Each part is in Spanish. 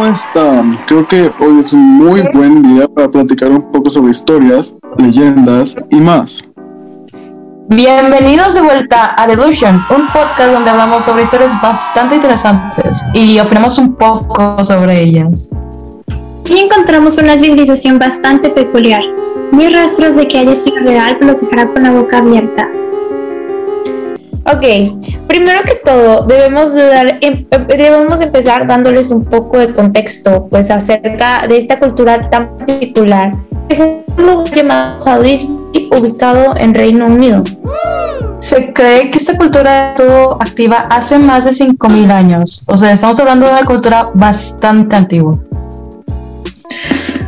¿cómo están? Creo que hoy es un muy buen día para platicar un poco sobre historias, leyendas y más. Bienvenidos de vuelta a Delusion, un podcast donde hablamos sobre historias bastante interesantes y opinamos un poco sobre ellas. Y encontramos una civilización bastante peculiar. Muy rastros de que haya sido real, pero los dejará con la boca abierta. Ok, primero que todo, debemos, de dar, em, em, debemos empezar dándoles un poco de contexto pues, acerca de esta cultura tan particular. Es un lugar llamado Saudismo ubicado en Reino Unido. Se cree que esta cultura estuvo activa hace más de 5.000 años. O sea, estamos hablando de una cultura bastante antigua.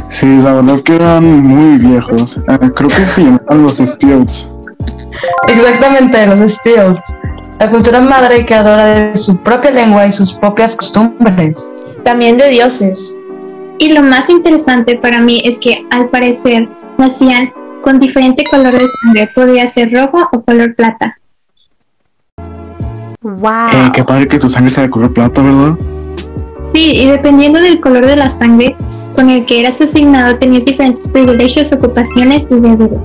Sí, la verdad que eran muy viejos. Ah, creo que se llamaban los Steels. Exactamente, los Steels. La cultura madre que adora de su propia lengua y sus propias costumbres. También de dioses. Y lo más interesante para mí es que al parecer nacían con diferente color de sangre. Podría ser rojo o color plata. Wow. Eh, qué padre que tu sangre sea de color plata, ¿verdad? Sí, y dependiendo del color de la sangre con el que eras asignado, tenías diferentes privilegios, ocupaciones y deberes.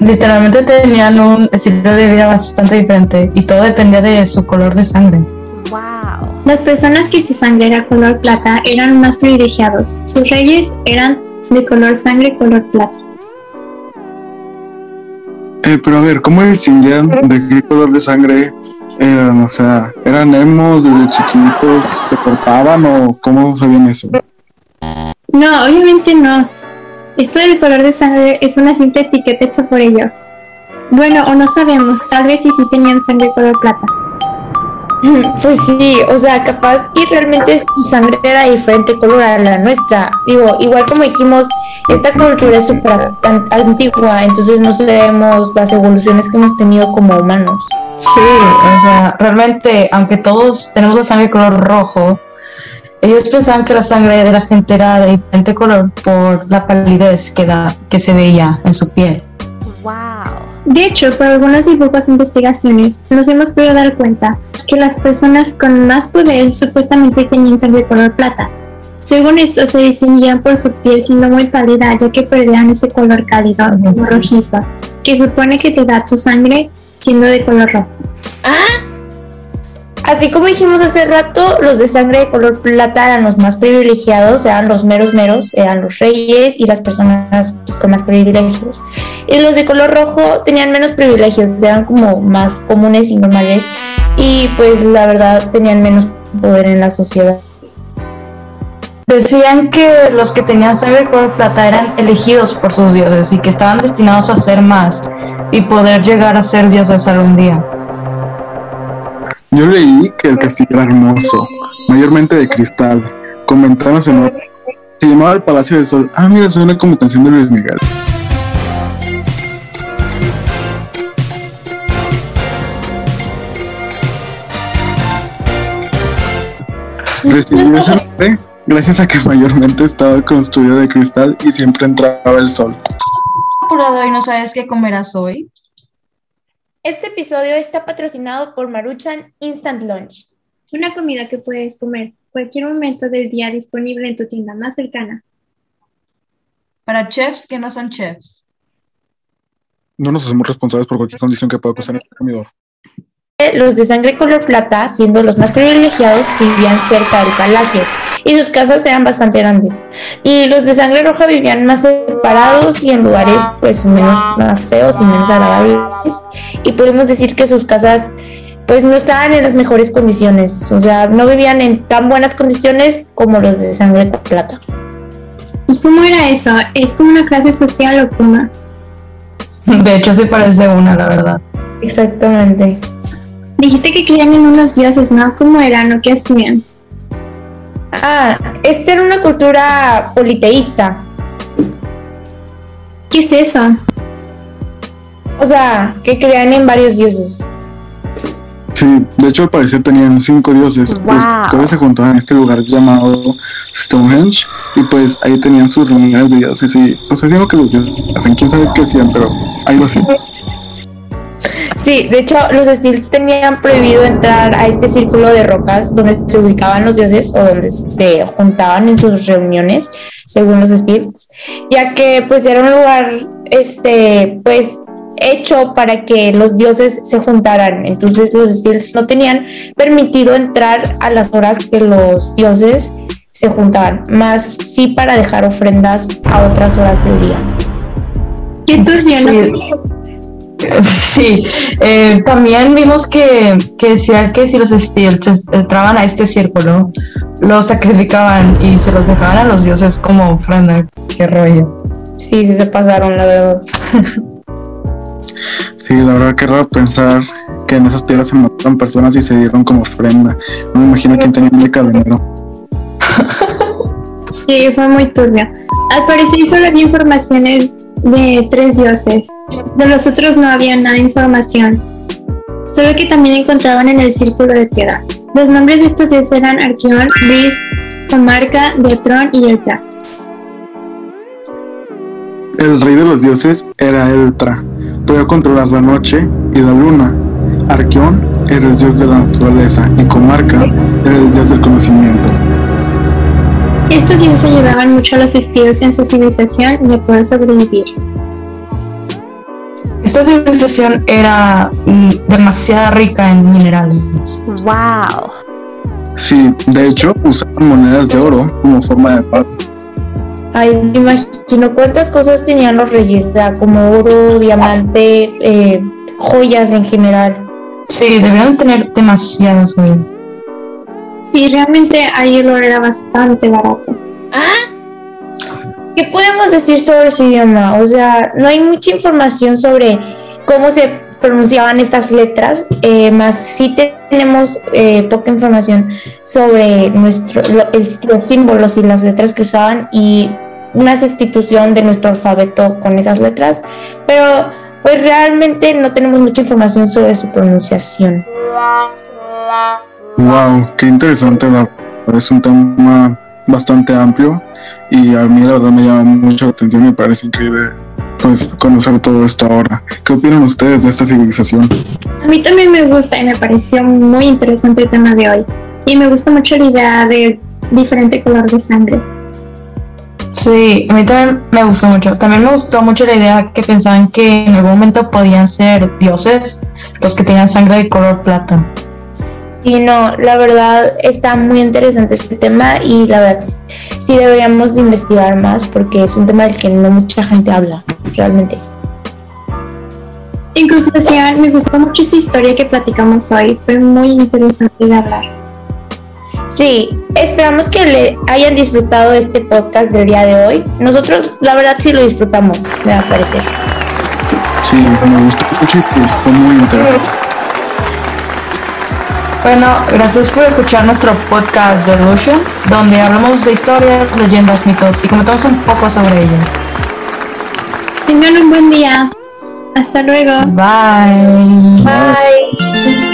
Literalmente tenían un estilo de vida bastante diferente y todo dependía de su color de sangre. Wow. Las personas que su sangre era color plata eran más privilegiados. Sus reyes eran de color sangre color plata. Eh, pero a ver, ¿cómo distinguían de qué color de sangre eran? O sea, ¿eran emos desde chiquitos? ¿Se cortaban o cómo sabían eso? No, obviamente no. Esto del color de sangre es una simple etiqueta hecha por ellos. Bueno, o no sabemos, tal vez sí sí tenían sangre color plata. Pues sí, o sea, capaz y realmente su sangre era diferente color a la nuestra. Digo, igual como dijimos, esta cultura es súper an- antigua, entonces no sabemos las evoluciones que hemos tenido como humanos. Sí, o sea, realmente, aunque todos tenemos la sangre color rojo, ellos pensaban que la sangre de la gente era de diferente color por la palidez que, da, que se veía en su piel. Wow. De hecho, por algunos dibujos e investigaciones, nos hemos podido dar cuenta que las personas con más poder supuestamente tenían sangre color plata. Según esto, se distinguían por su piel siendo muy pálida, ya que perdían ese color cálido como rojizo, que supone que te da tu sangre siendo de color rojo. Así como dijimos hace rato, los de sangre de color plata eran los más privilegiados, eran los meros meros, eran los reyes y las personas pues, con más privilegios. Y los de color rojo tenían menos privilegios, eran como más comunes y normales y pues la verdad tenían menos poder en la sociedad. Decían que los que tenían sangre color plata eran elegidos por sus dioses y que estaban destinados a ser más y poder llegar a ser dioses algún día. Yo leí que el castillo era hermoso, mayormente de cristal, con ventanas enormes. Se llamaba el Palacio del Sol. Ah, mira, suena como canción de Luis Miguel. Recibió ese nombre gracias a que mayormente estaba construido de cristal y siempre entraba el sol. apurado y no sabes qué comerás hoy? Este episodio está patrocinado por Maruchan Instant Lunch. Una comida que puedes comer cualquier momento del día disponible en tu tienda más cercana. Para chefs que no son chefs. No nos hacemos responsables por cualquier condición que pueda causar en el comedor. Los de sangre color plata, siendo los más privilegiados, vivían cerca del palacio y sus casas eran bastante grandes. Y los de sangre roja vivían más separados y en lugares pues menos más feos y menos agradables. Y podemos decir que sus casas pues no estaban en las mejores condiciones, o sea, no vivían en tan buenas condiciones como los de sangre plata. ¿Y cómo era eso? ¿Es como una clase social o cómo? De hecho, sí parece una, la verdad. Exactamente. Dijiste que creían en unos dioses, ¿no? ¿Cómo eran o qué hacían? Ah, esta era una cultura politeísta. ¿Qué es eso? O sea, que creían en varios dioses. Sí, de hecho al parecer tenían cinco dioses, Wow. los cuales se juntaban en este lugar llamado Stonehenge y pues ahí tenían sus reuniones de dioses y pues hacían lo que los dioses hacen, quién sabe qué hacían, pero ahí lo hacían. Sí, de hecho, los Steels tenían prohibido entrar a este círculo de rocas donde se ubicaban los dioses o donde se juntaban en sus reuniones, según los Steels, ya que pues era un lugar, este, pues hecho para que los dioses se juntaran. Entonces los Steels no tenían permitido entrar a las horas que los dioses se juntaban, más sí para dejar ofrendas a otras horas del día. ¿Qué? Sí. Eh, también vimos que, que decía que si los Steels entraban a este círculo, los sacrificaban y se los dejaban a los dioses como ofrenda. Qué rollo. Sí, sí se pasaron, la verdad. Sí, la verdad que raro pensar que en esas piedras se mataron personas y se dieron como ofrenda. No me imagino quién tenía el cadenero. Sí, fue muy turbio. Al parecer solo había informaciones de tres dioses. De los otros no había nada información. Solo que también encontraban en el círculo de piedra. Los nombres de estos dioses eran Arqueón, Bis, Comarca, Detrón y Eltra. El rey de los dioses era Eltra. Podía controlar la noche y la luna. Arqueón era el dios de la naturaleza y Comarca era el dios del conocimiento. Estos dioses ayudaban mucho a los estilos en su civilización y a poder sobrevivir. Esta civilización era mm, demasiado rica en minerales. Wow. Sí, de hecho usaban monedas de oro como forma de pago. Ay, me imagino cuántas cosas tenían los reyes, o sea, como oro, diamante, eh, joyas en general. Sí, deberían tener demasiadas güey. Sí, realmente ahí el oro era bastante barato. ¿Qué podemos decir sobre su idioma? O sea, no hay mucha información sobre cómo se pronunciaban estas letras, eh, más sí tenemos eh, poca información sobre nuestro, lo- el- los símbolos y las letras que usaban y una sustitución de nuestro alfabeto con esas letras, pero pues realmente no tenemos mucha información sobre su pronunciación. Wow, qué interesante, la verdad, es un tema bastante amplio y a mí la verdad me llama mucho la atención y me parece increíble pues conocer todo esto ahora. ¿Qué opinan ustedes de esta civilización? A mí también me gusta y me pareció muy interesante el tema de hoy. Y me gusta mucho la idea de diferente color de sangre. Sí, a mí también me gustó mucho. También me gustó mucho la idea que pensaban que en algún momento podían ser dioses los que tenían sangre de color plata. Sí, no, la verdad está muy interesante este tema y la verdad sí deberíamos de investigar más porque es un tema del que no mucha gente habla, realmente. En conclusión, me gustó mucho esta historia que platicamos hoy. Fue muy interesante de hablar. Sí, esperamos que le hayan disfrutado este podcast del día de hoy. Nosotros, la verdad, sí lo disfrutamos, me va a parecer. Sí, me gustó mucho y pues fue muy interesante. Bueno, gracias por escuchar nuestro podcast de Lucian, donde hablamos de historias, leyendas, mitos y comentamos un poco sobre ellas. Tengan un buen día. Hasta luego. Bye. Bye.